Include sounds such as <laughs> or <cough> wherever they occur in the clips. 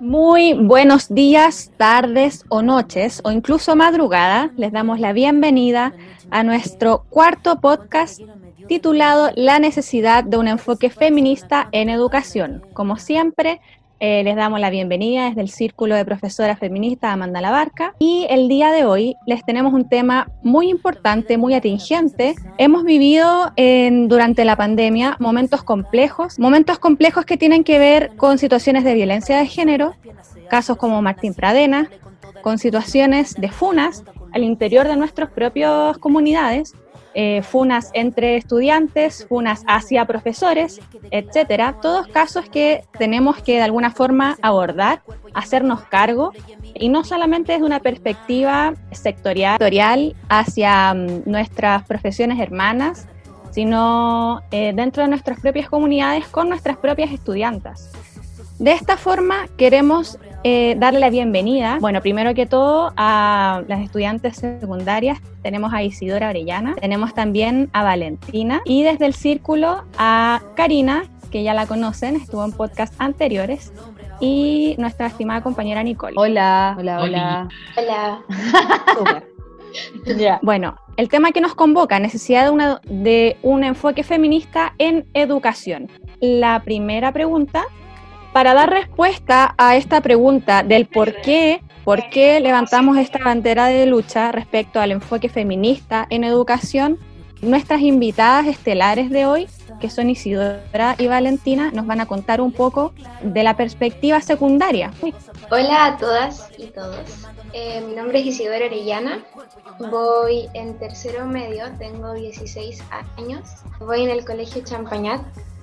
Muy buenos días, tardes o noches o incluso madrugada. Les damos la bienvenida a nuestro cuarto podcast titulado La necesidad de un enfoque feminista en educación. Como siempre, eh, les damos la bienvenida desde el Círculo de Profesoras Feministas Amanda Labarca y el día de hoy les tenemos un tema muy importante, muy atingente. Hemos vivido en, durante la pandemia momentos complejos, momentos complejos que tienen que ver con situaciones de violencia de género, casos como Martín Pradena, con situaciones de funas al interior de nuestras propias comunidades eh, funas entre estudiantes, funas hacia profesores, etcétera. Todos casos que tenemos que de alguna forma abordar, hacernos cargo y no solamente desde una perspectiva sectorial hacia mm, nuestras profesiones hermanas, sino eh, dentro de nuestras propias comunidades con nuestras propias estudiantas. De esta forma queremos eh, darle la bienvenida, bueno, primero que todo a las estudiantes secundarias. Tenemos a Isidora Orellana, tenemos también a Valentina y desde el círculo a Karina, que ya la conocen, estuvo en podcast anteriores, y nuestra estimada compañera Nicole. Hola, hola, hola. Hola. <laughs> Bueno, el tema que nos convoca, necesidad de, de un enfoque feminista en educación. La primera pregunta para dar respuesta a esta pregunta del por qué, por qué levantamos esta bandera de lucha respecto al enfoque feminista en educación, nuestras invitadas estelares de hoy, que son Isidora y Valentina, nos van a contar un poco de la perspectiva secundaria. Hola a todas y todos. Eh, mi nombre es Isidora Orellana. Voy en tercero medio, tengo 16 años. Voy en el colegio Champañat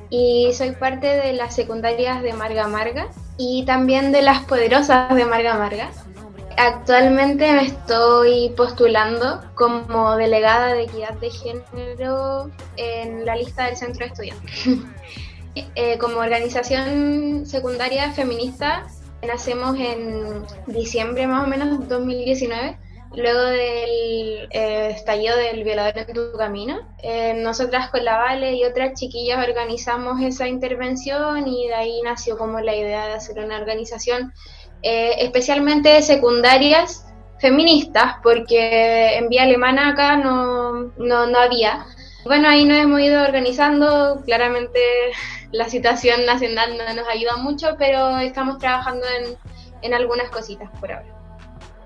y soy parte de las secundarias de Marga Marga y también de las poderosas de Marga Marga. Actualmente me estoy postulando como delegada de equidad de género en la lista del centro de estudiantes. <laughs> Eh, como organización secundaria feminista nacemos en diciembre más o menos 2019 luego del eh, estallido del violador en tu camino. Eh, nosotras con la Vale y otras chiquillas organizamos esa intervención y de ahí nació como la idea de hacer una organización eh, especialmente de secundarias feministas, porque en vía alemana acá no, no, había. Bueno, ahí nos hemos ido organizando, claramente la situación nacional no nos ayuda mucho, pero estamos trabajando en, en algunas cositas por ahora.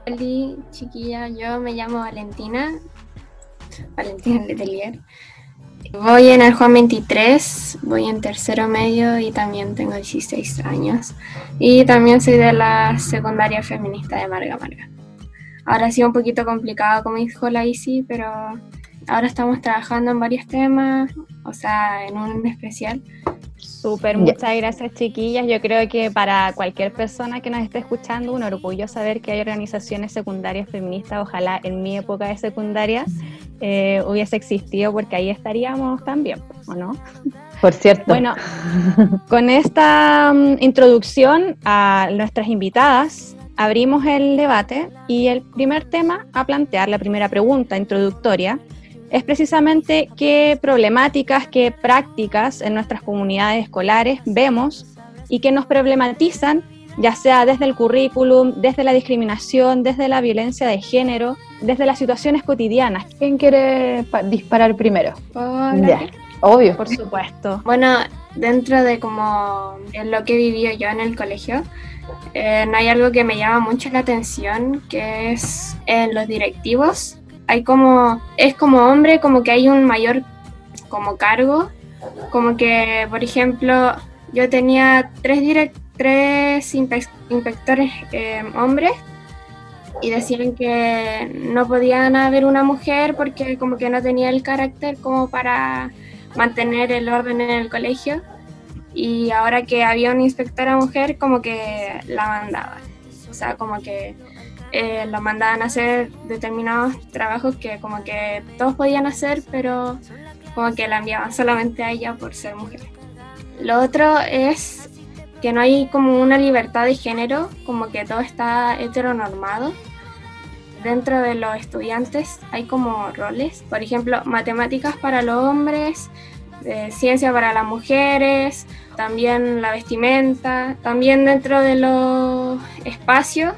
Hola, chiquilla, yo me llamo Valentina, Valentina Letelier. Voy en el Juan 23, voy en tercero medio y también tengo 16 años. Y también soy de la secundaria feminista de Marga Marga. Ahora ha sido un poquito complicado, como dijo la Isi, pero ahora estamos trabajando en varios temas, o sea, en un especial. Súper, muchas gracias chiquillas. Yo creo que para cualquier persona que nos esté escuchando, un orgullo saber que hay organizaciones secundarias feministas. Ojalá en mi época de secundaria eh, hubiese existido porque ahí estaríamos también, ¿o no? Por cierto. Bueno, con esta mm, introducción a nuestras invitadas, abrimos el debate y el primer tema a plantear, la primera pregunta introductoria, es precisamente qué problemáticas, qué prácticas en nuestras comunidades escolares vemos y que nos problematizan, ya sea desde el currículum, desde la discriminación, desde la violencia de género, desde las situaciones cotidianas. ¿Quién quiere disparar primero? Obvio. Por supuesto. Bueno, dentro de como lo que he vivido yo en el colegio, eh, no hay algo que me llama mucho la atención, que es en los directivos hay como, es como hombre, como que hay un mayor como cargo, como que, por ejemplo, yo tenía tres, direct, tres inspectores eh, hombres y decían que no podían haber una mujer porque como que no tenía el carácter como para mantener el orden en el colegio. Y ahora que había una inspectora mujer como que la mandaban, o sea, como que eh, lo mandaban a hacer determinados trabajos que como que todos podían hacer, pero como que la enviaban solamente a ella por ser mujer. Lo otro es que no hay como una libertad de género, como que todo está heteronormado. Dentro de los estudiantes hay como roles, por ejemplo, matemáticas para los hombres, de ciencia para las mujeres, también la vestimenta, también dentro de los espacios,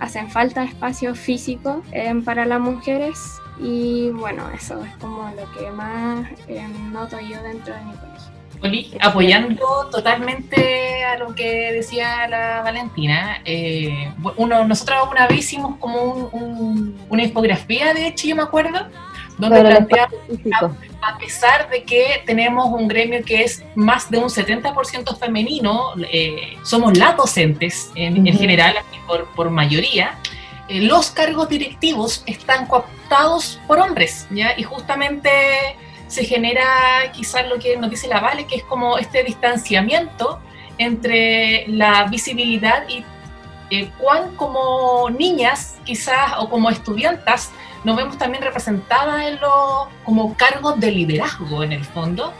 hacen falta espacios físicos eh, para las mujeres y bueno, eso es como lo que más eh, noto yo dentro de mi colegio. apoyando totalmente a lo que decía la Valentina, eh, uno, nosotros una vez hicimos como una infografía, de hecho, yo me acuerdo, donde planteamos, a, pesar de que tenemos un gremio que es más de un 70% femenino, eh, somos las docentes en, general, por, por mayoría, eh, los cargos directivos están cooptados por hombres, ¿ya? Y justamente se genera quizás lo que nos dice la Vale, que es como este distanciamiento entre la visibilidad y eh, cuán como niñas quizás o como estudiantas nos vemos también representadas en los como cargos de liderazgo en el fondo,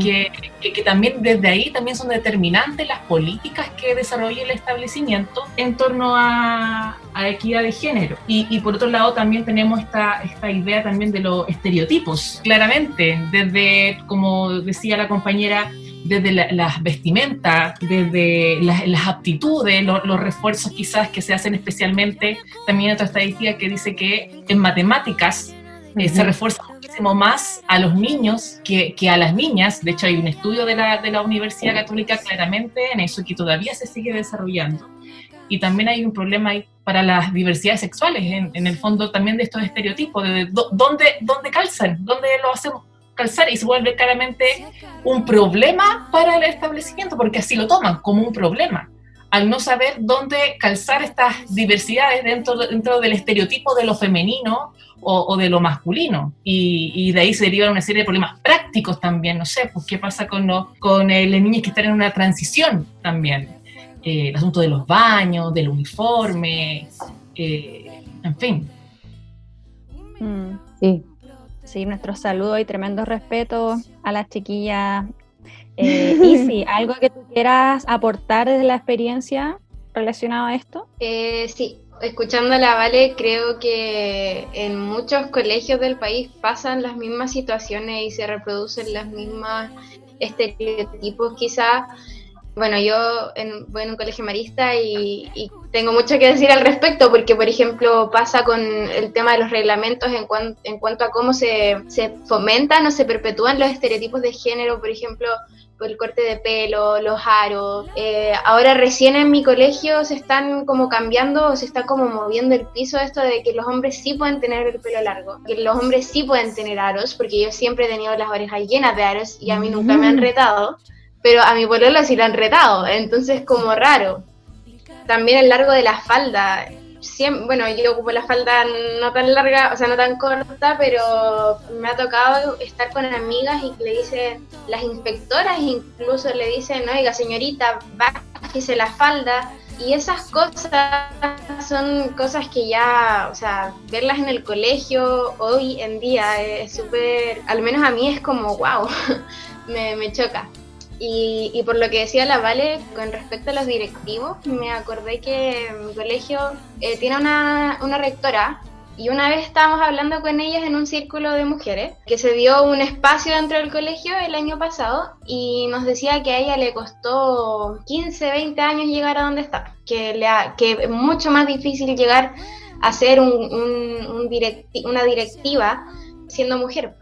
que, que, también desde ahí también son determinantes las políticas que desarrolla el establecimiento en torno a, a equidad de género. Y, y, por otro lado también tenemos esta, esta idea también de los estereotipos, claramente, desde, como decía la compañera, desde las vestimentas, desde las, aptitudes, los refuerzos quizás que se hacen especialmente, también otra estadística que dice que en matemáticas eh, se refuerza muchísimo más a los niños que, que, a las niñas. De hecho, hay un estudio de la, de la Universidad Católica claramente en eso que todavía se sigue desarrollando. Y también hay un problema ahí para las diversidades sexuales, en, en el fondo también de estos estereotipos, de dónde, dónde calzan, dónde lo hacemos calzar y se vuelve claramente un problema para el establecimiento, porque así lo toman como un problema, al no saber dónde calzar estas diversidades dentro, dentro del estereotipo de lo femenino o, de lo masculino. Y, de ahí se derivan una serie de problemas prácticos también, no sé, pues qué pasa con, con eh, las niñas que están en una transición también. Eh, el asunto de los baños, del uniforme, eh, en fin. Mm. sí, Sí, nuestro saludo y tremendo respeto a las chiquillas. Eh, y <laughs> ¿algo que tú quieras aportar desde la experiencia relacionado a esto? Eh, sí, escuchando a la Vale, creo que en muchos colegios del país pasan las mismas situaciones y se reproducen las mismas estereotipos quizás bueno, yo voy en un colegio marista y, tengo mucho que decir al respecto, porque, por ejemplo, pasa con el tema de los reglamentos en, en cuanto a cómo se, fomentan o se perpetúan los estereotipos de género, por ejemplo, por el corte de pelo, los aros. Eh, ahora recién en mi colegio se están como cambiando, se está como moviendo el piso esto de que los hombres sí pueden tener el pelo largo, que los hombres sí pueden tener aros, porque yo siempre he tenido las orejas llenas de aros y a mí nunca me han retado pero a mi pololo sí lo han retado, entonces como raro. También el largo de la falda. bueno, yo ocupo la falda no tan larga, o sea, no tan corta, pero me ha tocado estar con amigas y le dicen, las inspectoras incluso le dicen, oiga señorita, bájese la falda. Y esas cosas son cosas que ya, o sea, verlas en el colegio hoy en día es súper, al menos a mí es como, wow, <laughs> me, me choca. Y, por lo que decía la Vale con respecto a los directivos, me acordé que mi colegio eh, tiene una, una rectora y una vez estábamos hablando con ellas en un círculo de mujeres, que se dio un espacio dentro del colegio el año pasado y nos decía que a ella le costó 15, 20 años llegar a donde está, que, le que es mucho más difícil llegar a ser un, un, una directiva siendo mujer.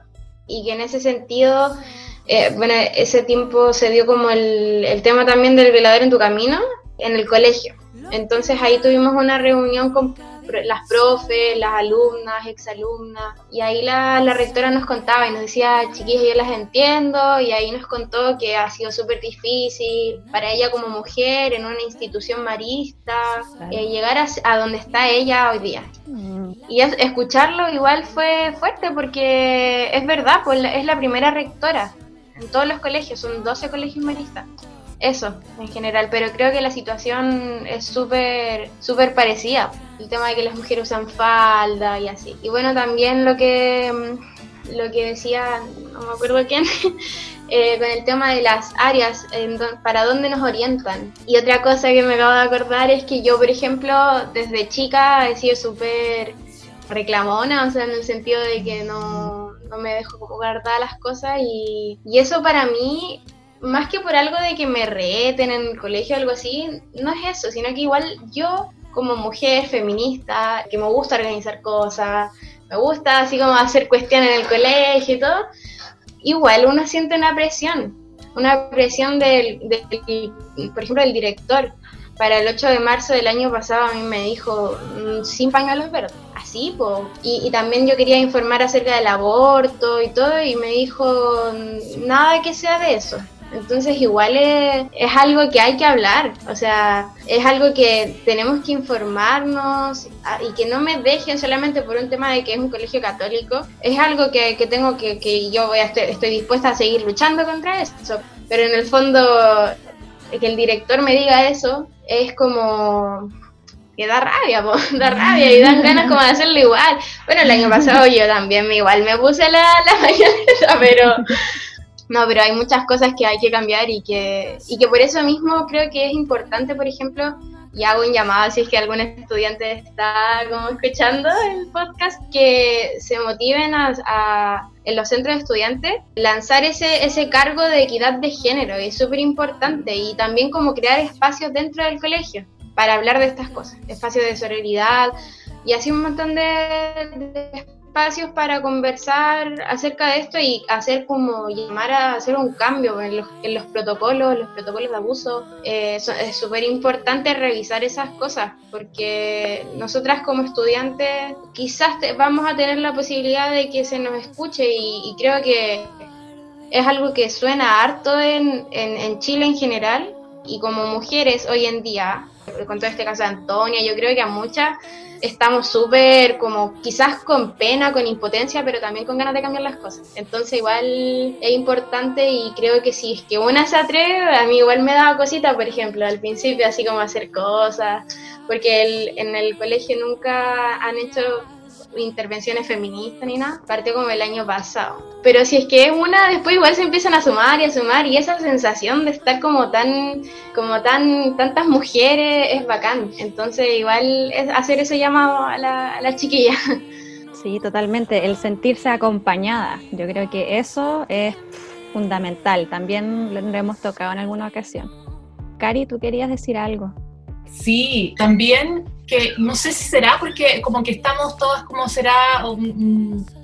Y que en ese sentido eh, bueno, ese tiempo se dio como el, el tema también del velador en tu camino en el colegio. Entonces ahí tuvimos una reunión con las profes, las alumnas, exalumnas, y ahí la, la rectora nos contaba y nos decía, chiquillas, yo las entiendo, y ahí nos contó que ha sido súper difícil para ella como mujer en una institución marista, eh, llegar a, a, donde está ella hoy día. Mm. Y escucharlo igual fue fuerte porque es verdad, pues es la primera rectora en todos los colegios, son 12 colegios maristas. Eso, en general, pero creo que la situación es súper súper parecida. El tema de que las mujeres usan falda y así. Y bueno, también lo que mm, lo que decía, no me acuerdo quién, <laughs> eh, con el tema de las áreas, para dónde nos orientan. Y otra cosa que me acabo de acordar es que yo, por ejemplo, desde chica he sido súper reclamona, o sea, en el sentido de que no, no me dejo como guardar las cosas y, y eso para mí más que por algo de que me reten en el colegio o algo así, no es eso, sino que igual yo como mujer feminista, que me gusta organizar cosas, me gusta así como hacer cuestiones en el colegio y todo, igual uno siente una presión, una presión del, por ejemplo, del director. Para el 8 de marzo del año pasado a mí me dijo, mm, sin pañuelos verdes, así, pues. Y, y, también yo quería informar acerca del aborto y todo, y me dijo, nada que sea de eso. Entonces igual es, es, algo que hay que hablar, o sea, es algo que tenemos que informarnos y que no me dejen solamente por un tema de que es un colegio católico, es algo que, que tengo que, que yo voy a estoy dispuesta a seguir luchando contra eso, pero en el fondo que el director me diga eso es como que da rabia, po, <laughs> da rabia y dan ganas como de hacerlo igual. Bueno, el año pasado yo también igual me puse la, la <laughs> pero no, pero hay muchas cosas que hay que cambiar y que, y que por eso mismo creo que es importante, por ejemplo, y hago un llamado si es que algún estudiante está como escuchando el podcast, que se motiven a, en los centros de estudiantes lanzar ese, ese cargo de equidad de género, es súper importante, y también como crear espacios dentro del colegio para hablar de estas cosas, espacios de sororidad, y así un montón de, de espacios para conversar acerca de esto y hacer como llamar a hacer un cambio en los, en los protocolos, los protocolos de abuso. Eh, es súper importante revisar esas cosas porque nosotras como estudiantes quizás te, vamos a tener la posibilidad de que se nos escuche y, y creo que es algo que suena harto en, en, en Chile en general y como mujeres hoy en día, con todo este caso de Antonia, yo creo que a muchas estamos súper como quizás con pena, con impotencia, pero también con ganas de cambiar las cosas. Entonces igual es importante y creo que si es que una se atreve, a mí igual me daba cosita, por ejemplo, al principio así como hacer cosas, porque el, en el colegio nunca han hecho intervenciones feministas ni nada, partió como el año pasado. Pero si es que es una, después igual se empiezan a sumar y a sumar y esa sensación de estar como tan, como tan, tantas mujeres es bacán. Entonces igual es hacer ese llamado a la, a la chiquilla. <laughs> Sí, totalmente, el sentirse acompañada. Yo creo que eso es fundamental. También lo hemos tocado en alguna ocasión. Cari, tú querías decir algo. Sí, también que no sé si será porque como que estamos todas como será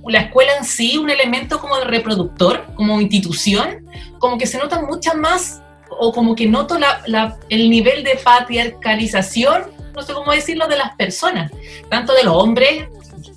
la escuela en sí un elemento como de reproductor, como institución, como que se nota mucha más o como que noto el nivel de patriarcalización, no sé cómo decirlo, de las personas, tanto de los hombres,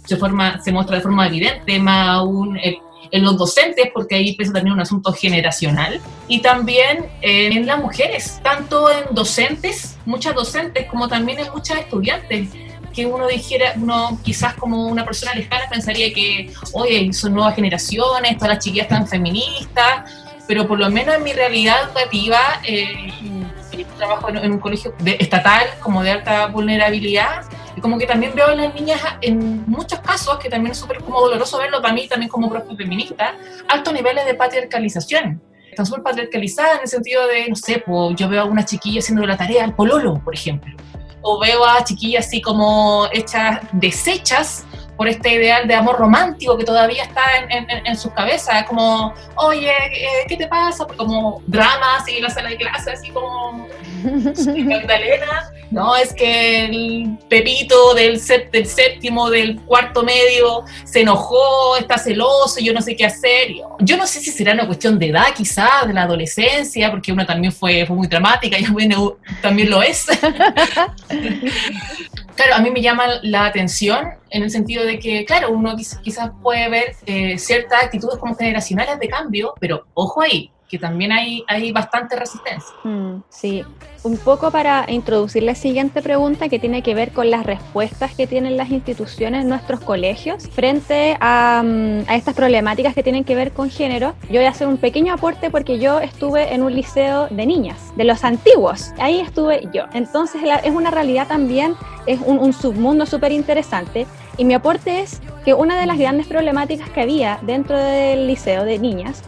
se, forma, se muestra de forma evidente, más aún eh, en los docentes, porque ahí pesa también un asunto generacional, y también en las mujeres, tanto en docentes, muchas docentes, como también en muchas estudiantes que uno dijera, uno quizás como una persona lejana pensaría que, oye, son nuevas generaciones, todas las chiquillas están feministas, pero por lo menos en mi realidad educativa, eh, trabajo en, un colegio de, estatal como de alta vulnerabilidad, y como que también veo en las niñas, en muchos casos, que también es súper como doloroso verlo para mí también como propio feminista, altos niveles de patriarcalización. Están súper patriarcalizadas en el sentido de, no sé, pues yo veo a una chiquilla haciendo la tarea al pololo, por ejemplo. O veo a chiquillas así como hechas, deshechas por este ideal de amor romántico que todavía está en, en, en sus cabezas, como, oye, eh, ¿qué te pasa? Como dramas y la sala de clase, así como <laughs> Magdalena. No, es que el Pepito del, set, del séptimo, del cuarto medio, se enojó, está celoso, yo no sé qué hacer. Yo no sé si será una cuestión de edad, quizás, de la adolescencia, porque una también fue, fue muy dramática y <laughs> bueno, también lo es. <laughs> claro, a mí me llama la atención en el sentido de que, claro, uno quizás puede ver eh, ciertas actitudes como generacionales de cambio, pero ojo ahí, que también hay, hay bastante resistencia. Mm, sí, un poco para introducir la siguiente pregunta que tiene que ver con las respuestas que tienen las instituciones, nuestros colegios, frente a, um, a, estas problemáticas que tienen que ver con género. Yo voy a hacer un pequeño aporte porque yo estuve en un liceo de niñas, de los antiguos, ahí estuve yo. Entonces la, es una realidad también, es un, un submundo súper interesante. Y mi aporte es que una de las grandes problemáticas que había dentro del liceo de niñas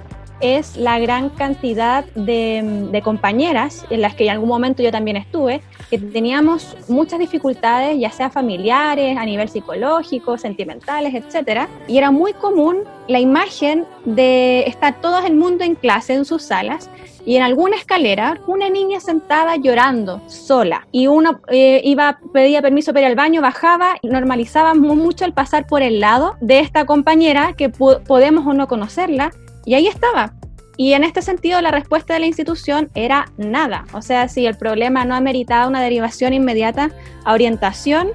es la gran cantidad de, de, compañeras en las que en algún momento yo también estuve, que teníamos muchas dificultades, ya sea familiares, a nivel psicológico, sentimentales, etcétera, y era muy común la imagen de estar todo el mundo en clase en sus salas y en alguna escalera una niña sentada llorando sola. Y uno eh, iba pedía permiso para ir al baño bajaba y normalizaba mucho el pasar por el lado de esta compañera que podemos o no conocerla y ahí estaba y en este sentido la respuesta de la institución era nada o sea si el problema no ameritaba una derivación inmediata a orientación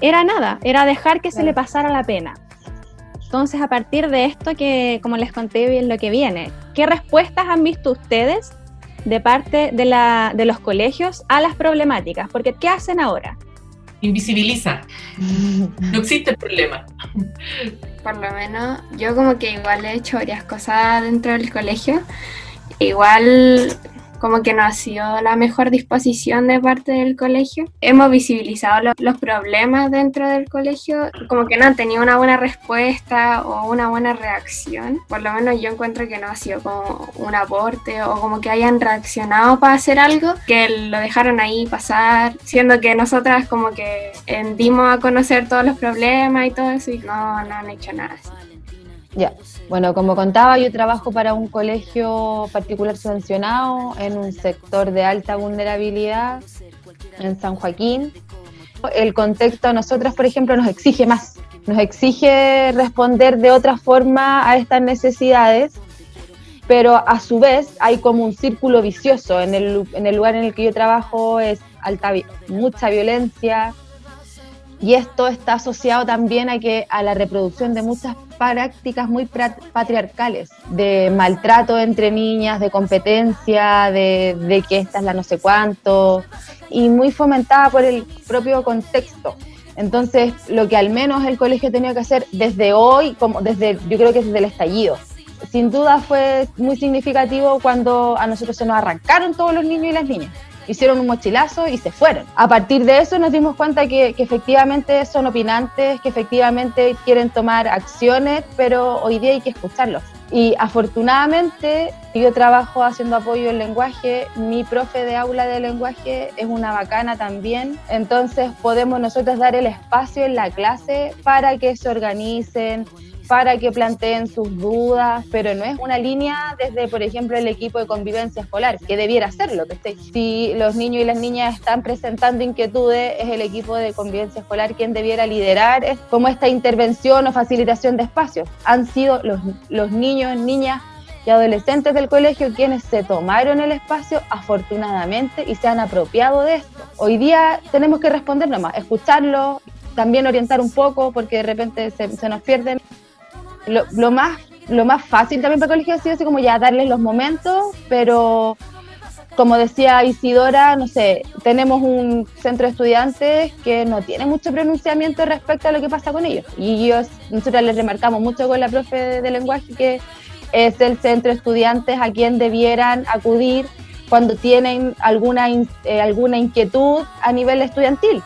era nada era dejar que se le pasara la pena entonces, a partir de esto que, como les conté bien lo que viene, ¿qué respuestas han visto ustedes de parte de, la, de los colegios a las problemáticas? Porque, ¿qué hacen ahora? Invisibiliza. No existe el problema. Por lo menos, yo como que igual he hecho varias cosas dentro del colegio. Igual como que no ha sido la mejor disposición de parte del colegio. Hemos visibilizado los problemas dentro del colegio, como que no han tenido una buena respuesta o una buena reacción. Por lo menos yo encuentro que no ha sido como un aporte o como que hayan reaccionado para hacer algo, que lo dejaron ahí pasar, siendo que nosotras como que dimos a conocer todos los problemas y todo eso y no, no han hecho nada así. Ya, bueno, como contaba, yo trabajo para un colegio particular subvencionado en un sector de alta vulnerabilidad en San Joaquín. El contexto a nosotras, por ejemplo, nos exige más, nos exige responder de otra forma a estas necesidades, pero a su vez hay como un círculo vicioso. En el, en el lugar en el que yo trabajo es alta, mucha violencia, y esto está asociado también a, que, a la reproducción de muchas prácticas muy patriarcales, de maltrato entre niñas, de competencia, de, que esta es la no sé cuánto, y muy fomentada por el propio contexto. Entonces, lo que al menos el colegio tenía que hacer desde hoy, como desde, yo creo que desde el estallido, sin duda fue muy significativo cuando a nosotros se nos arrancaron todos los niños y las niñas hicieron un mochilazo y se fueron. A partir de eso nos dimos cuenta que, efectivamente son opinantes, que efectivamente quieren tomar acciones, pero hoy día hay que escucharlos. Y afortunadamente yo trabajo haciendo apoyo en lenguaje, mi profe de aula de lenguaje es una bacana también, entonces podemos nosotros dar el espacio en la clase para que se organicen, para que planteen sus dudas, pero no es una línea desde, por ejemplo, el equipo de convivencia escolar, que debiera. Que si los niños y las niñas están presentando inquietudes, es el equipo de convivencia escolar quien debiera liderar es como esta intervención o facilitación de espacios. Han sido los, los niños, niñas y adolescentes del colegio quienes se tomaron el espacio afortunadamente y se han apropiado de esto. Hoy día tenemos que responder nomás, escucharlo, también orientar un poco porque de repente se nos pierden lo, más, lo más fácil también para el colegio ha sido así como ya darles los momentos, pero como decía Isidora, no sé, tenemos un centro de estudiantes que no tiene mucho pronunciamiento respecto a lo que pasa con ellos. Y ellos, nosotros les remarcamos mucho con la profe de lenguaje que es el centro de estudiantes a quien debieran acudir cuando tienen alguna, eh, alguna inquietud a nivel estudiantil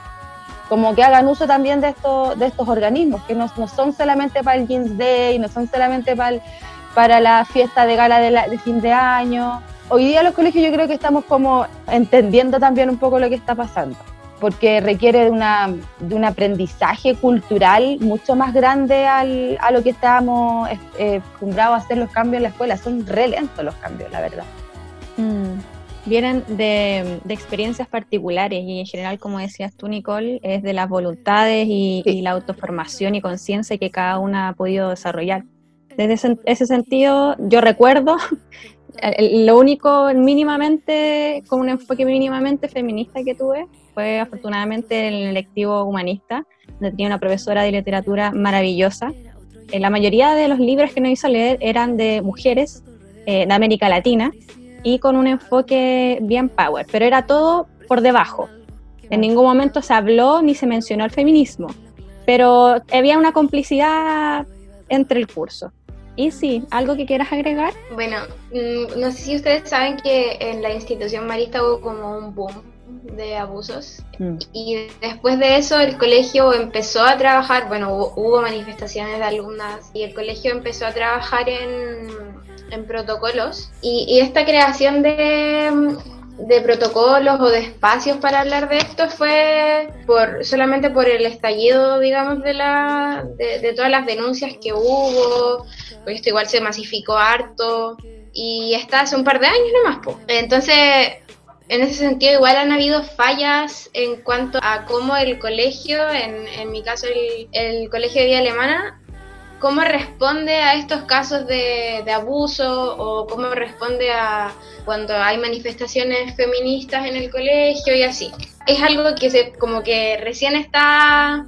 como que hagan uso también de estos, de estos organismos, que no, no son solamente para el Jeans Day, no son solamente para, para la fiesta de gala de, fin de año. Hoy día los colegios yo creo que estamos como entendiendo también un poco lo que está pasando, porque requiere de, una, de un aprendizaje cultural mucho más grande al, a lo que estábamos eh, acostumbrados a hacer los cambios en la escuela. Son re lentos los cambios, la verdad. Mm vienen de, experiencias particulares y en general, como decías tú, Nicole, es de las voluntades y, la autoformación y conciencia que cada una ha podido desarrollar. Desde ese, sentido, yo recuerdo <laughs> lo único mínimamente, con un enfoque mínimamente feminista que tuve, fue afortunadamente en el lectivo humanista, donde tenía una profesora de literatura maravillosa. Eh, la mayoría de los libros que nos hizo leer eran de mujeres eh, de América Latina, y con un enfoque bien power, pero era todo por debajo. En ningún momento se habló ni se mencionó el feminismo, pero había una complicidad entre el curso. Y sí, ¿algo que quieras agregar? Bueno, mm, no sé si ustedes saben que en la institución marista hubo como un boom de abusos mm. y después de eso el colegio empezó a trabajar, bueno, hubo manifestaciones de alumnas y el colegio empezó a trabajar en en protocolos y, esta creación de, protocolos o de espacios para hablar de esto fue por solamente por el estallido, digamos, de, la, de, todas las denuncias que hubo, porque esto igual se masificó harto y está hace un par de años nomás. Entonces, en ese sentido, igual han habido fallas en cuanto a cómo el colegio, en, en mi caso el, el Colegio de Vía Alemana, cómo responde a estos casos de, abuso o cómo responde a cuando hay manifestaciones feministas en el colegio y así. Es algo que se, como que recién está,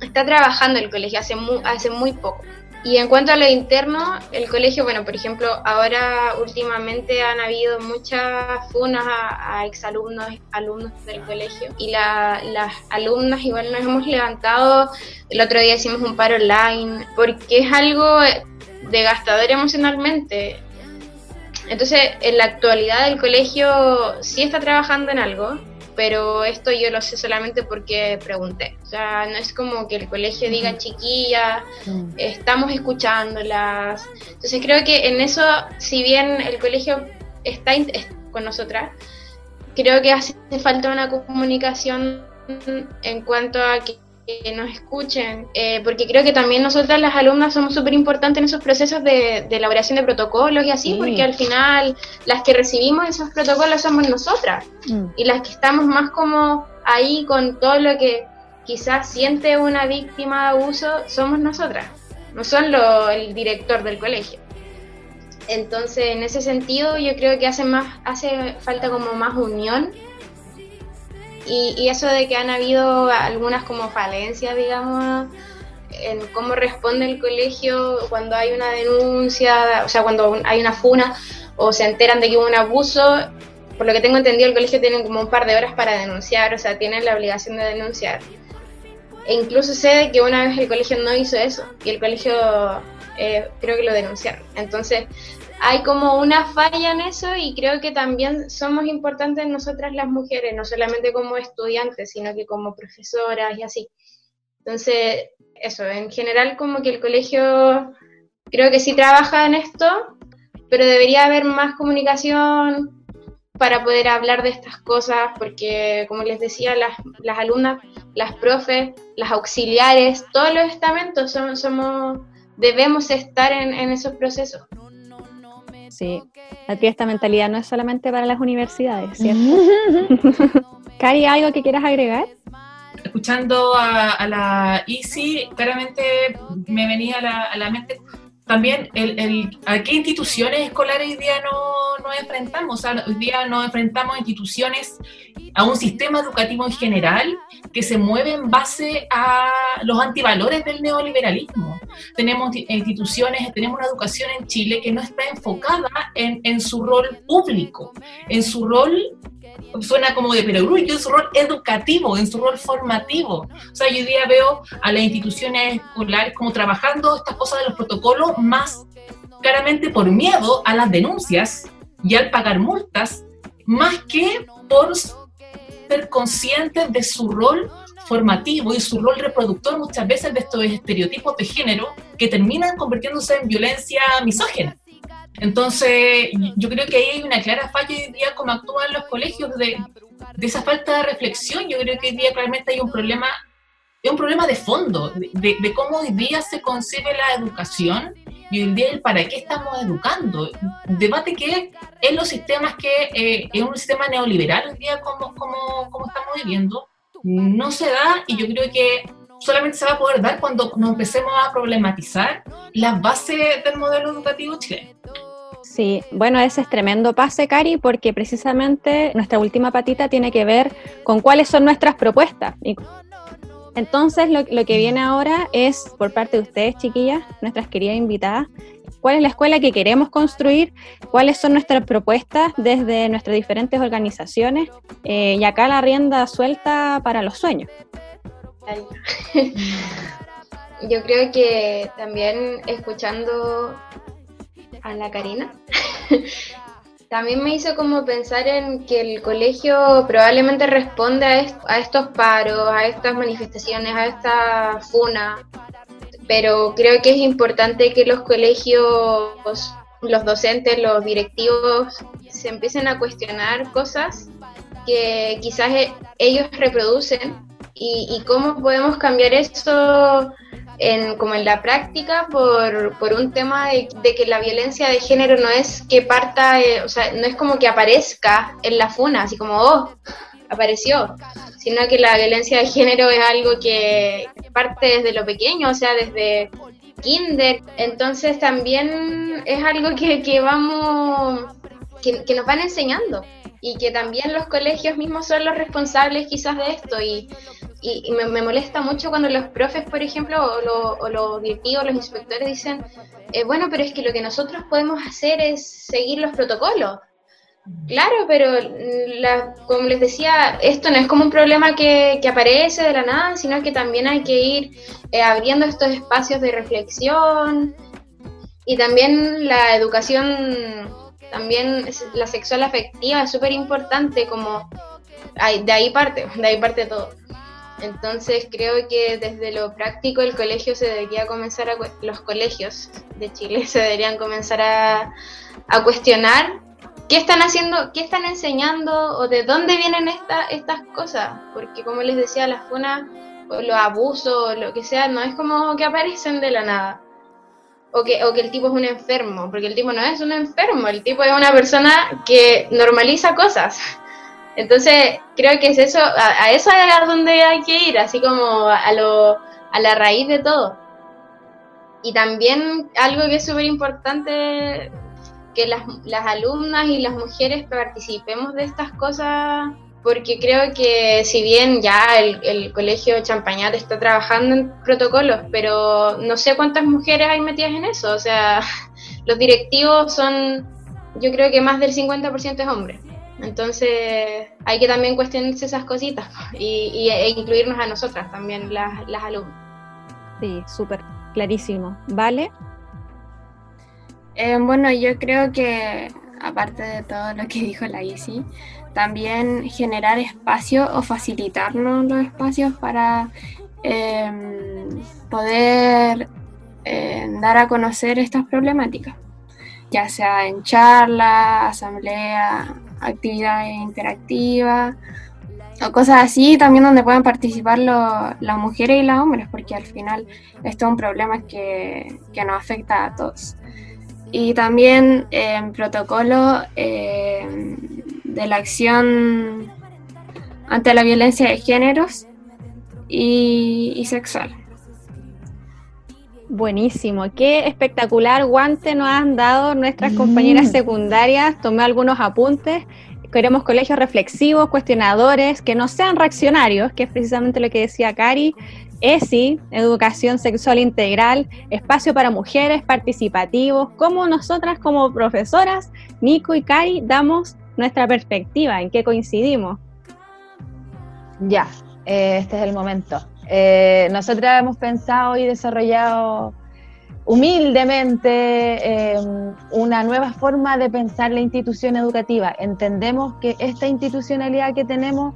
está trabajando el colegio hace hace muy poco. Y en cuanto a lo interno, el colegio, bueno, por ejemplo, ahora últimamente han habido muchas funas a, exalumnos, alumnos del colegio. Y las alumnas igual nos hemos levantado, el otro día hicimos un paro online, porque es algo devastador emocionalmente. Entonces, en la actualidad el colegio sí está trabajando en algo, pero esto yo lo sé solamente porque pregunté. O sea, no es como que el colegio diga chiquilla, mm. estamos escuchándolas. Entonces creo que en eso, si bien el colegio está con nosotras, creo que hace falta una comunicación en cuanto a que que nos escuchen, eh, porque creo que también nosotras las alumnas somos súper importantes en esos procesos de, elaboración de protocolos y así, porque al final las que recibimos esos protocolos somos nosotras mm. y las que estamos más como ahí con todo lo que quizás siente una víctima de abuso somos nosotras, no son lo, el director del colegio. Entonces, en ese sentido, yo creo que hace más hace falta como más unión y, eso de que han habido algunas como falencias, digamos, en cómo responde el colegio cuando hay una denuncia, o sea, cuando hay una funa o se enteran de que hubo un abuso, por lo que tengo entendido el colegio tiene como un par de horas para denunciar, o sea, tienen la obligación de denunciar. E incluso sé que una vez el colegio no hizo eso y el colegio eh, creo que lo denunciaron. Entonces, hay como una falla en eso y creo que también somos importantes nosotras las mujeres, no solamente como estudiantes, sino que como profesoras y así. Entonces, eso, en general como que el colegio creo que sí trabaja en esto, pero debería haber más comunicación para poder hablar de estas cosas, porque como les decía, las, las alumnas, las profes, las auxiliares, todos los estamentos somos, debemos estar en, en esos procesos. Sí, esta mentalidad no es solamente para las universidades, <laughs> ¿cierto? <laughs> Cari, ¿algo que quieras agregar? Escuchando a, la Isi, claramente me venía a la, a la mente también el, el, a qué instituciones escolares hoy día no nos enfrentamos. O sea, hoy día nos enfrentamos a instituciones, a un sistema educativo en general que se mueve en base a los antivalores del neoliberalismo. Tenemos instituciones, tenemos una educación en Chile que no está enfocada en, en su rol público, en su rol suena como de perogrullo en su rol educativo, en su rol formativo. O sea, yo hoy día veo a las instituciones escolares como trabajando estas cosas de los protocolos más claramente por miedo a las denuncias y al pagar multas, más que por ser conscientes de su rol formativo y su rol reproductor muchas veces de estos estereotipos de género que terminan convirtiéndose en violencia misógena. Entonces, yo creo que ahí hay una clara falla hoy día como actúan los colegios de, esa falta de reflexión. Yo creo que hoy día claramente hay un problema, es un problema de fondo, de, cómo hoy día se concibe la educación y hoy día el para qué estamos educando. Debate que en los sistemas que eh, un sistema neoliberal hoy día como, como estamos viviendo, no se da y yo creo que solamente se va a poder dar cuando nos empecemos a problematizar las bases del modelo educativo chileno. Sí, bueno, ese es tremendo pase, Cari, porque precisamente nuestra última patita tiene que ver con cuáles son nuestras propuestas. Entonces, lo, lo que viene ahora es, por parte de ustedes, chiquillas, nuestras queridas invitadas, cuál es la escuela que queremos construir, cuáles son nuestras propuestas desde nuestras diferentes organizaciones eh, y acá la rienda suelta para los sueños. <laughs> Yo creo que también escuchando a la Karina, <laughs> también me hizo como pensar en que el colegio probablemente responde a, estos paros, a estas manifestaciones, a esta funa, pero creo que es importante que los colegios los docentes, los directivos se empiecen a cuestionar cosas que quizás e, ellos reproducen y, cómo podemos cambiar eso en, como en la práctica por, por un tema de, que la violencia de género no es que parta, eh, o sea, no es como que aparezca en la funa, así como, oh, apareció, sino que la violencia de género es algo que parte desde lo pequeño, o sea, desde kinder. Entonces también es algo que, que vamos, que, que, nos van enseñando y que también los colegios mismos son los responsables quizás de esto y, y, me, molesta mucho cuando los profes, por ejemplo, o, los directivos, los inspectores dicen, eh, bueno, pero es que lo que nosotros podemos hacer es seguir los protocolos. Claro, pero la, como les decía, esto no es como un problema que, aparece de la nada, sino que también hay que ir eh, abriendo estos espacios de reflexión y también la educación, también la sexual afectiva es súper importante, como de ahí parte, de ahí parte todo. Entonces creo que desde lo práctico el colegio se debería comenzar a, los colegios de Chile <laughs> se deberían comenzar a, a cuestionar qué están haciendo, qué están enseñando o de dónde vienen estas cosas, porque como les decía, las funas o los abusos o lo que sea, no es como que aparecen de la nada. O que, o que el tipo es un enfermo, porque el tipo no es un enfermo, el tipo es una persona que normaliza cosas. Entonces, creo que es eso, a, eso es a donde hay que ir, así como a, lo, a la raíz de todo. Y también algo que es súper importante que las, las alumnas y las mujeres participemos de estas cosas, porque creo que si bien ya el, el colegio Champañat está trabajando en protocolos, pero no sé cuántas mujeres hay metidas en eso, o sea, <laughs> los directivos son, yo creo que más del 50% es hombre. Entonces hay que también cuestionarse esas cositas <laughs> y, e incluirnos a nosotras también, las, las alumnas. Sí, súper clarísimo. ¿Vale? Eh, bueno, yo creo que aparte de todo lo que <laughs> dijo la ICI, también generar espacio o facilitarnos los espacios para em, poder eh, dar a conocer estas problemáticas, ya sea en charlas, asamblea, actividades interactivas o cosas así, también donde puedan participar las mujeres y los hombres, porque al final esto es un problema que, que nos afecta a todos y también en protocolo eh, de la acción ante la violencia de géneros y, sexual. Buenísimo, qué espectacular guante nos han dado nuestras mm. compañeras secundarias. Tomé algunos apuntes. Queremos colegios reflexivos, cuestionadores, que no sean reaccionarios, que es precisamente lo que decía Cari, ESI, Educación Sexual Integral, espacio para mujeres, participativos, como nosotras como profesoras, Nico y Cari, damos nuestra perspectiva, en qué coincidimos. Ya, eh, este es el momento. Eh, nosotras hemos pensado y desarrollado humildemente eh, una nueva forma de pensar la institución educativa. Entendemos que esta institucionalidad que tenemos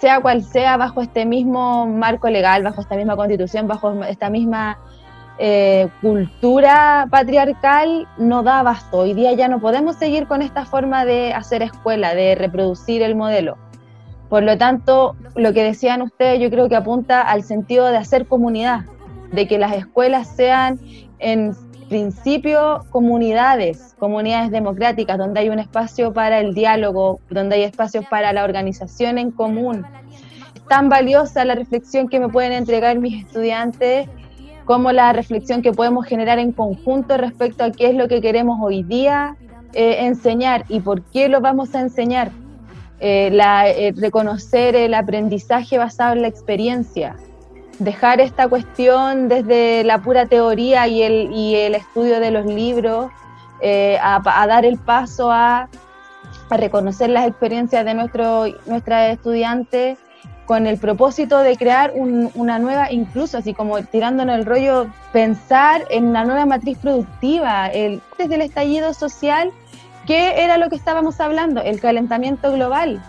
sea cual sea, bajo este mismo marco legal, bajo esta misma constitución, bajo esta misma eh, cultura patriarcal, no da abasto. Hoy día ya no podemos seguir con esta forma de hacer escuela, de reproducir el modelo. Por lo tanto, lo que decían ustedes yo creo que apunta al sentido de hacer comunidad, de que las escuelas sean en principio comunidades, comunidades democráticas, donde hay un espacio para el diálogo, donde hay espacios para la organización en común. Tan valiosa la reflexión que me pueden entregar mis estudiantes como la reflexión que podemos generar en conjunto respecto a qué es lo que queremos hoy día eh, enseñar y por qué lo vamos a enseñar. Eh, eh, reconocer el aprendizaje basado en la experiencia, dejar esta cuestión desde la pura teoría y el, y el estudio de los libros, eh, a, dar el paso a, a, reconocer las experiencias de nuestro, nuestras estudiantes con el propósito de crear una nueva, incluso así como tirando en el rollo, pensar en una nueva matriz productiva. Desde el estallido social, ¿qué era lo que estábamos hablando? El calentamiento global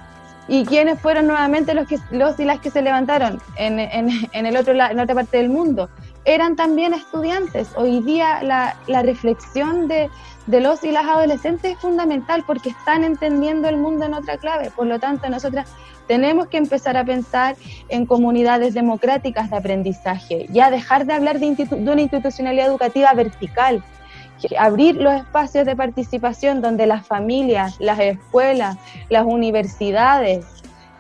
¿Y quiénes fueron nuevamente los, que, los y las que se levantaron en, en, el otro, en otra parte del mundo? Eran también estudiantes. Hoy día la, la reflexión de, de los y las adolescentes es fundamental porque están entendiendo el mundo en otra clave. Por lo tanto, nosotras tenemos que empezar a pensar en comunidades democráticas de aprendizaje, ya dejar de hablar de, de una institucionalidad educativa vertical, abrir los espacios de participación donde las familias, las escuelas, las universidades,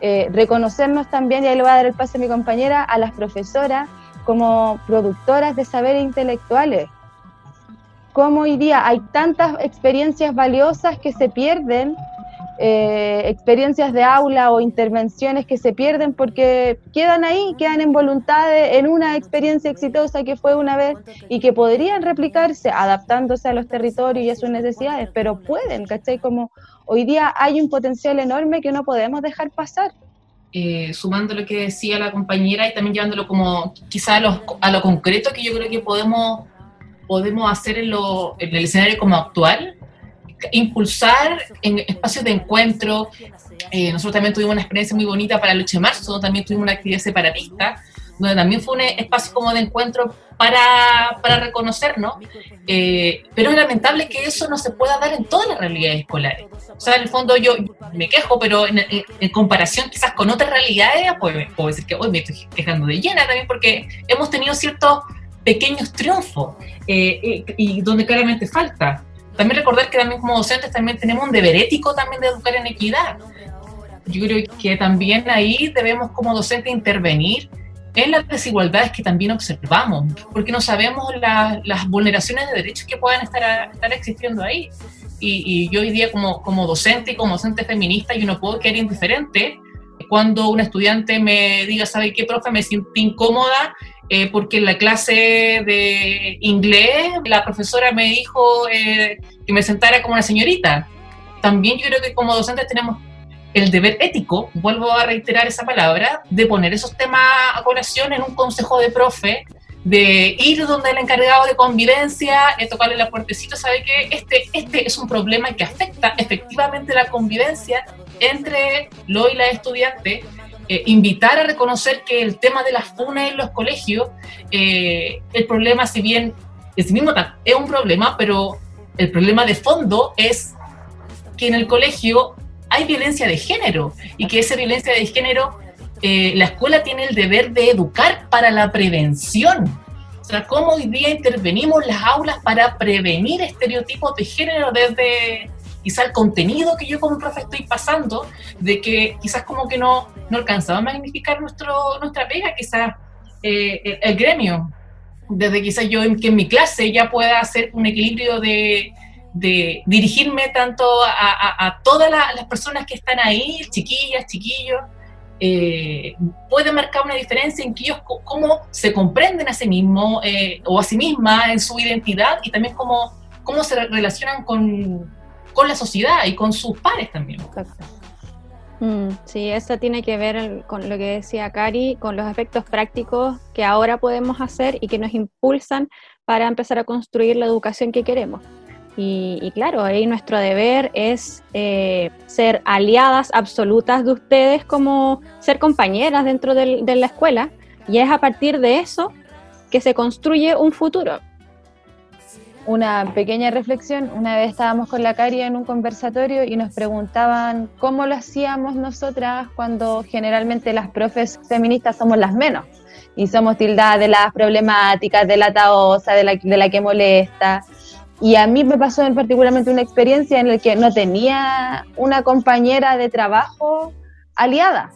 eh, reconocernos también, y ahí le voy a dar el pase a mi compañera, a las profesoras como productoras de saberes intelectuales. Como hoy día hay tantas experiencias valiosas que se pierden eh, experiencias de aula o intervenciones que se pierden porque quedan ahí, quedan en voluntad en una experiencia exitosa que fue una vez y que podrían replicarse adaptándose a los territorios y a sus necesidades, pero pueden, ¿cachai? Como hoy día hay un potencial enorme que no podemos dejar pasar. Eh, sumando lo que decía la compañera y también llevándolo como quizá a lo, a lo concreto que yo creo que podemos, podemos hacer en, en el escenario como actual, impulsar en espacios de encuentro. Eh, nosotros también tuvimos una experiencia muy bonita para el 8 de marzo, también tuvimos una actividad separatista, donde también fue un espacio como de encuentro para, para reconocernos, eh, pero es lamentable que eso no se pueda dar en todas las realidades escolares. O sea, en el fondo yo me quejo, pero en, comparación quizás con otras realidades, pues puedo decir que hoy me estoy quejando de llena también porque hemos tenido ciertos pequeños triunfos eh, y donde claramente falta. También recordar que también como docentes también tenemos un deber ético también de educar en equidad. Yo creo que también ahí debemos como docentes intervenir en las desigualdades que también observamos, porque no sabemos las vulneraciones de derechos que puedan estar, estar existiendo ahí. Y, yo hoy día como, como docente y como docente feminista, yo no puedo quedar indiferente cuando un estudiante me diga, ¿sabe qué, profe? Me siento incómoda eh, porque en la clase de inglés la profesora me dijo eh, que me sentara como una señorita. También yo creo que como docentes tenemos el deber ético, vuelvo a reiterar esa palabra, de poner esos temas a colación en un consejo de profe, de ir donde el encargado de convivencia, eh, tocarle la puertecita, sabe que este, este es un problema que afecta efectivamente la convivencia entre lo y la estudiante, eh, invitar a reconocer que el tema de las funas en los colegios, eh, el problema, si bien en sí mismo es un problema, pero el problema de fondo es que en el colegio hay violencia de género y que esa violencia de género, eh, la escuela tiene el deber de educar para la prevención. O sea, cómo hoy día intervenimos las aulas para prevenir estereotipos de género desde, quizá el contenido que yo como profe estoy pasando, de que quizás como que no, no alcanzaba a magnificar nuestro, nuestra pega, quizás eh, el, gremio, desde quizás yo que en mi clase ya pueda hacer un equilibrio de, de dirigirme tanto a, a, todas las personas que están ahí, chiquillas, chiquillos, eh, puede marcar una diferencia en que ellos cómo se comprenden a sí mismos eh, o a sí mismas en su identidad y también cómo, cómo se relacionan con, con la sociedad y con sus pares también. Mm, sí, eso tiene que ver con lo que decía Cari, con los efectos prácticos que ahora podemos hacer y que nos impulsan para empezar a construir la educación que queremos. Y, claro, ahí nuestro deber es eh, ser aliadas absolutas de ustedes como ser compañeras dentro de la escuela y es a partir de eso que se construye un futuro una pequeña reflexión. Una vez estábamos con la Cari en un conversatorio y nos preguntaban cómo lo hacíamos nosotras cuando generalmente las profes feministas somos las menos y somos tildadas de las problemáticas, de la taosa, de la, de la que molesta. Y a mí me pasó en particularmente una experiencia en la que no tenía una compañera de trabajo aliada.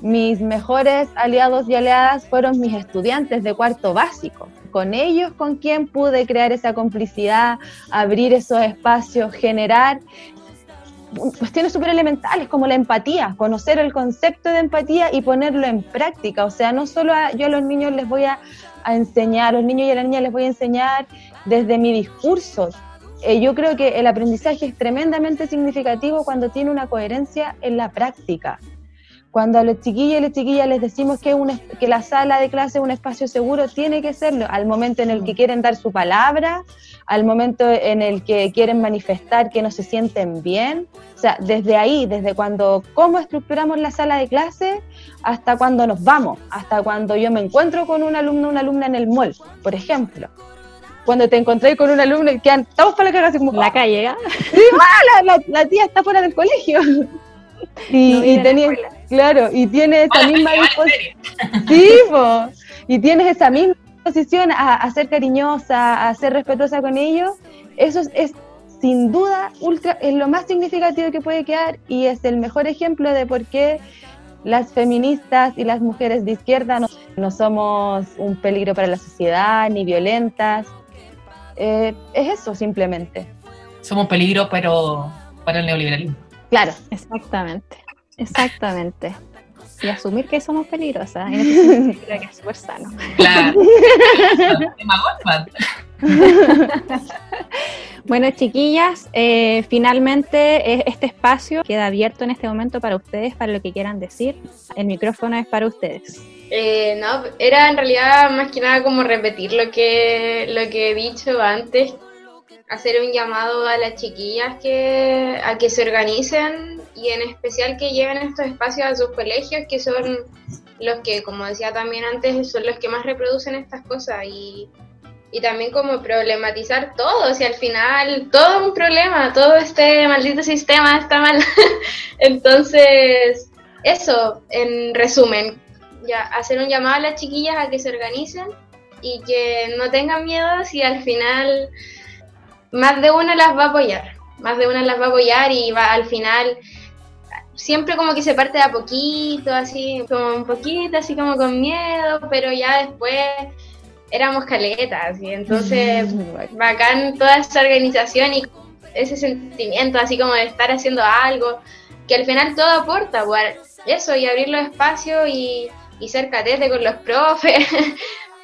Mis mejores aliados y aliadas fueron mis estudiantes de cuarto básico con ellos con quien pude crear esa complicidad, abrir esos espacios, generar cuestiones súper elementales como la empatía, conocer el concepto de empatía y ponerlo en práctica. O sea, no solo yo a los niños les voy a, enseñar, a los niños y a las niñas les voy a enseñar desde mi discurso. Eh, yo creo que el aprendizaje es tremendamente significativo cuando tiene una coherencia en la práctica. Cuando a los chiquillos y las chiquillas les decimos que, una, que la sala de clase es un espacio seguro, tiene que serlo. Al momento en el que quieren dar su palabra, al momento en el que quieren manifestar que no se sienten bien. O sea, desde ahí, desde cuando, cómo estructuramos la sala de clase, hasta cuando nos vamos, hasta cuando yo me encuentro con un alumno o una alumna en el mall, por ejemplo. cuando te encontré con un alumno y quedan todos para la cara así como La calle, ¿ah? Sí, ah, la, la- la tía está fuera del colegio. Y, <laughs> No y claro, y tiene esa Hola, misma disposición. <laughs> Sí, y tienes esa misma disposición a, a ser cariñosa, a ser respetuosa con ellos. Eso es, es, sin duda ultra, es lo más significativo que puede quedar y es el mejor ejemplo de por qué las feministas y las mujeres de izquierda no, no somos un peligro para la sociedad ni violentas. Eh, es eso simplemente. Somos un peligro, pero para el neoliberalismo. Claro. Exactamente, exactamente. Y asumir que somos peligrosas, en ese sentido, <laughs> creo que es súper sano. Claro. <laughs> Bueno, chiquillas, eh, finalmente eh, este espacio queda abierto en este momento para ustedes, para lo que quieran decir. El micrófono es para ustedes. Eh, no, era en realidad más que nada como repetir lo que, lo que he dicho antes, hacer un llamado a las chiquillas que, a que se organicen y en especial que lleven estos espacios a sus colegios, que son los que, como decía también antes, son los que más reproducen estas cosas y, y también como problematizar todo, si al final todo es un problema, todo este maldito sistema está mal. <laughs> Entonces, eso, en resumen, ya hacer un llamado a las chiquillas a que se organicen y que no tengan miedo si al final más de una las va a apoyar, más de una las va a apoyar y va al final siempre como que se parte de a poquito, así como un poquito, así como con miedo, pero ya después éramos caletas y entonces <laughs> bacán toda esa organización y ese sentimiento así como de estar haciendo algo, que al final todo aporta, eso y abrir los espacios y, y ser catete con los <laughs> profes,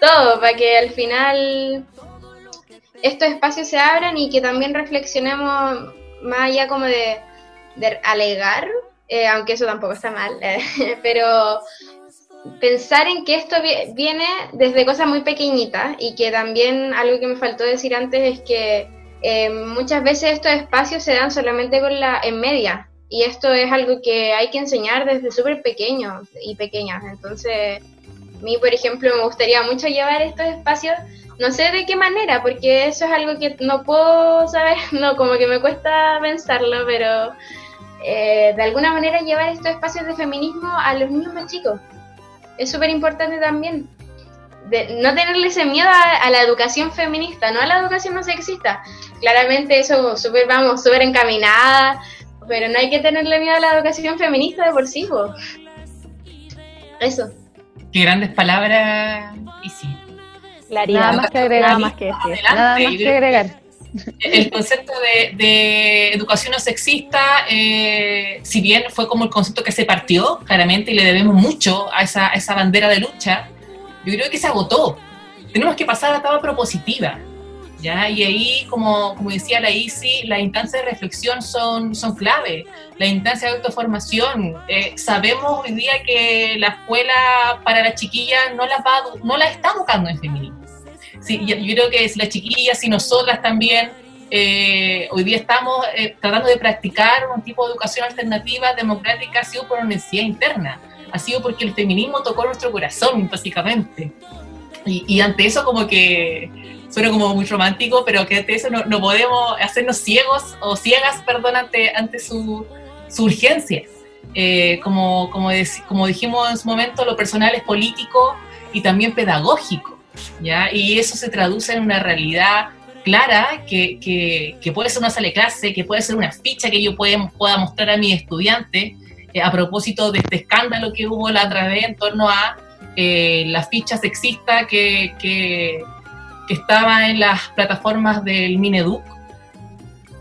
todo, para que al final estos espacios se abran y que también reflexionemos más allá como de, alegar, eh, aunque eso tampoco está mal, eh, <laughs> pero pensar en que esto vi- viene desde cosas muy pequeñitas y que también algo que me faltó decir antes es que eh, muchas veces estos espacios se dan solamente con la en media y esto es algo que hay que enseñar desde súper pequeños y pequeñas. Entonces, a mí, por ejemplo, me gustaría mucho llevar estos espacios, no sé de qué manera, porque eso es algo que no puedo saber, <laughs> no, como que me cuesta pensarlo, pero eh, de alguna manera llevar estos espacios de feminismo a los niños más chicos. Es súper importante también. De no tenerle ese miedo a, la educación feminista, no a la educación no sexista. Claramente eso súper, vamos, súper encaminada, pero no hay que tenerle miedo a la educación feminista de por sí, po. Eso. Qué grandes palabras. Claridad, Nada más que agregar. nada más que decir. Nada más que agregar. El concepto de, de educación no sexista, eh, si bien fue como el concepto que se partió, claramente, y le debemos mucho a esa, a esa bandera de lucha, yo creo que se agotó. Tenemos que pasar a la etapa propositiva. ¿Ya? Y ahí, como, como decía la ICI, las instancias de reflexión son, son clave. La instancia de autoformación. eh, sabemos hoy día que la escuela para las chiquillas no la, va, no la está buscando en feminismo. Sí, yo, yo creo que si las chiquillas y nosotras también eh, hoy día estamos eh, tratando de practicar un tipo de educación alternativa, democrática, ha sido por una necesidad interna, ha sido porque el feminismo tocó nuestro corazón, básicamente. Y, y ante eso como que suena como muy romántico, pero que ante eso no, no podemos hacernos ciegos o ciegas, perdón, ante, ante su, su urgencia. Eh, como, como, dec- como dijimos en su momento, lo personal es político y también pedagógico. ¿ya? Y eso se traduce en una realidad clara que, que, que puede ser una sala de clase, que puede ser una ficha que yo puede- pueda mostrar a mis estudiantes eh, a propósito de este escándalo que hubo la otra vez en torno a eh, la ficha sexista que, que, que estaba en las plataformas del Mineduc.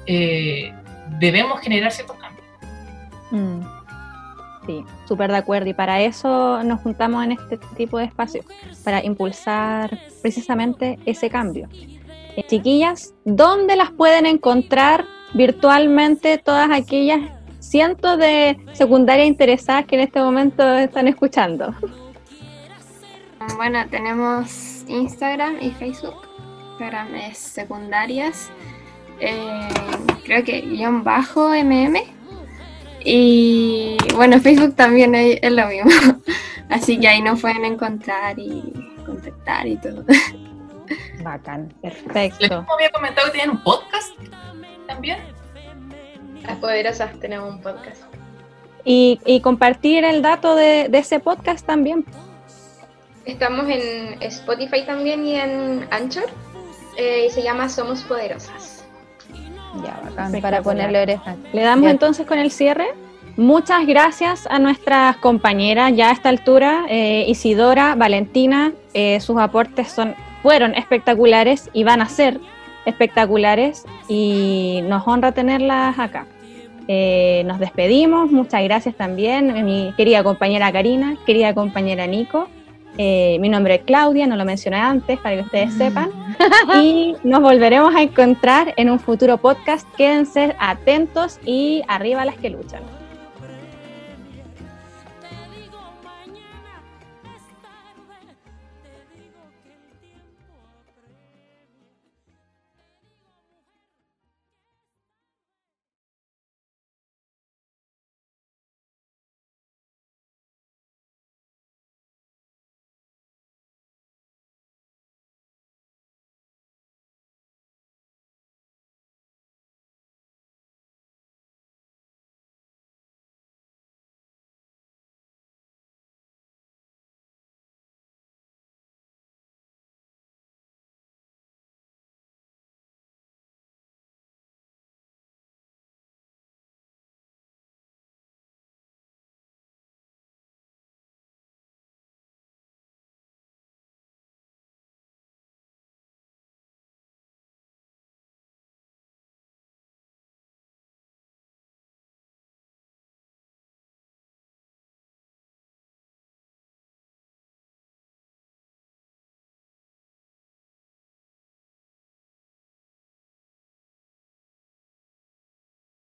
Eh, debemos generar ciertos cambios. Mm. Sí, súper de acuerdo. Y para eso nos juntamos en este tipo de espacios, para impulsar precisamente ese cambio. Eh, chiquillas, ¿dónde las pueden encontrar virtualmente todas aquellas cientos de secundarias interesadas que en este momento están escuchando? <laughs> Bueno, tenemos Instagram y Facebook. Instagram es secundarias. eh, creo que guion bajo MM. Y bueno, Facebook también es, es lo mismo. <laughs> Así que ahí nos pueden encontrar y contactar y todo. Bacán. Perfecto. ¿Cómo había comentado que tienen un podcast también? Las poderosas tenemos un podcast. Y, y compartir el dato de, de ese podcast también. Estamos en Spotify también y en Anchor. eh, y se llama Somos Poderosas. Ya, bacán. Para ponerle orejas. Le damos Ya. entonces con el cierre. Muchas gracias a nuestras compañeras ya a esta altura, eh, Isidora, Valentina, eh, sus aportes son, fueron espectaculares y van a ser espectaculares y nos honra tenerlas acá. Eh, nos despedimos, muchas gracias también a mi querida compañera Karina, querida compañera Nico. Eh, mi nombre es Claudia, no lo mencioné antes para que ustedes sepan. <laughs> y nos volveremos a encontrar en un futuro podcast. Quédense atentos y arriba las que luchan.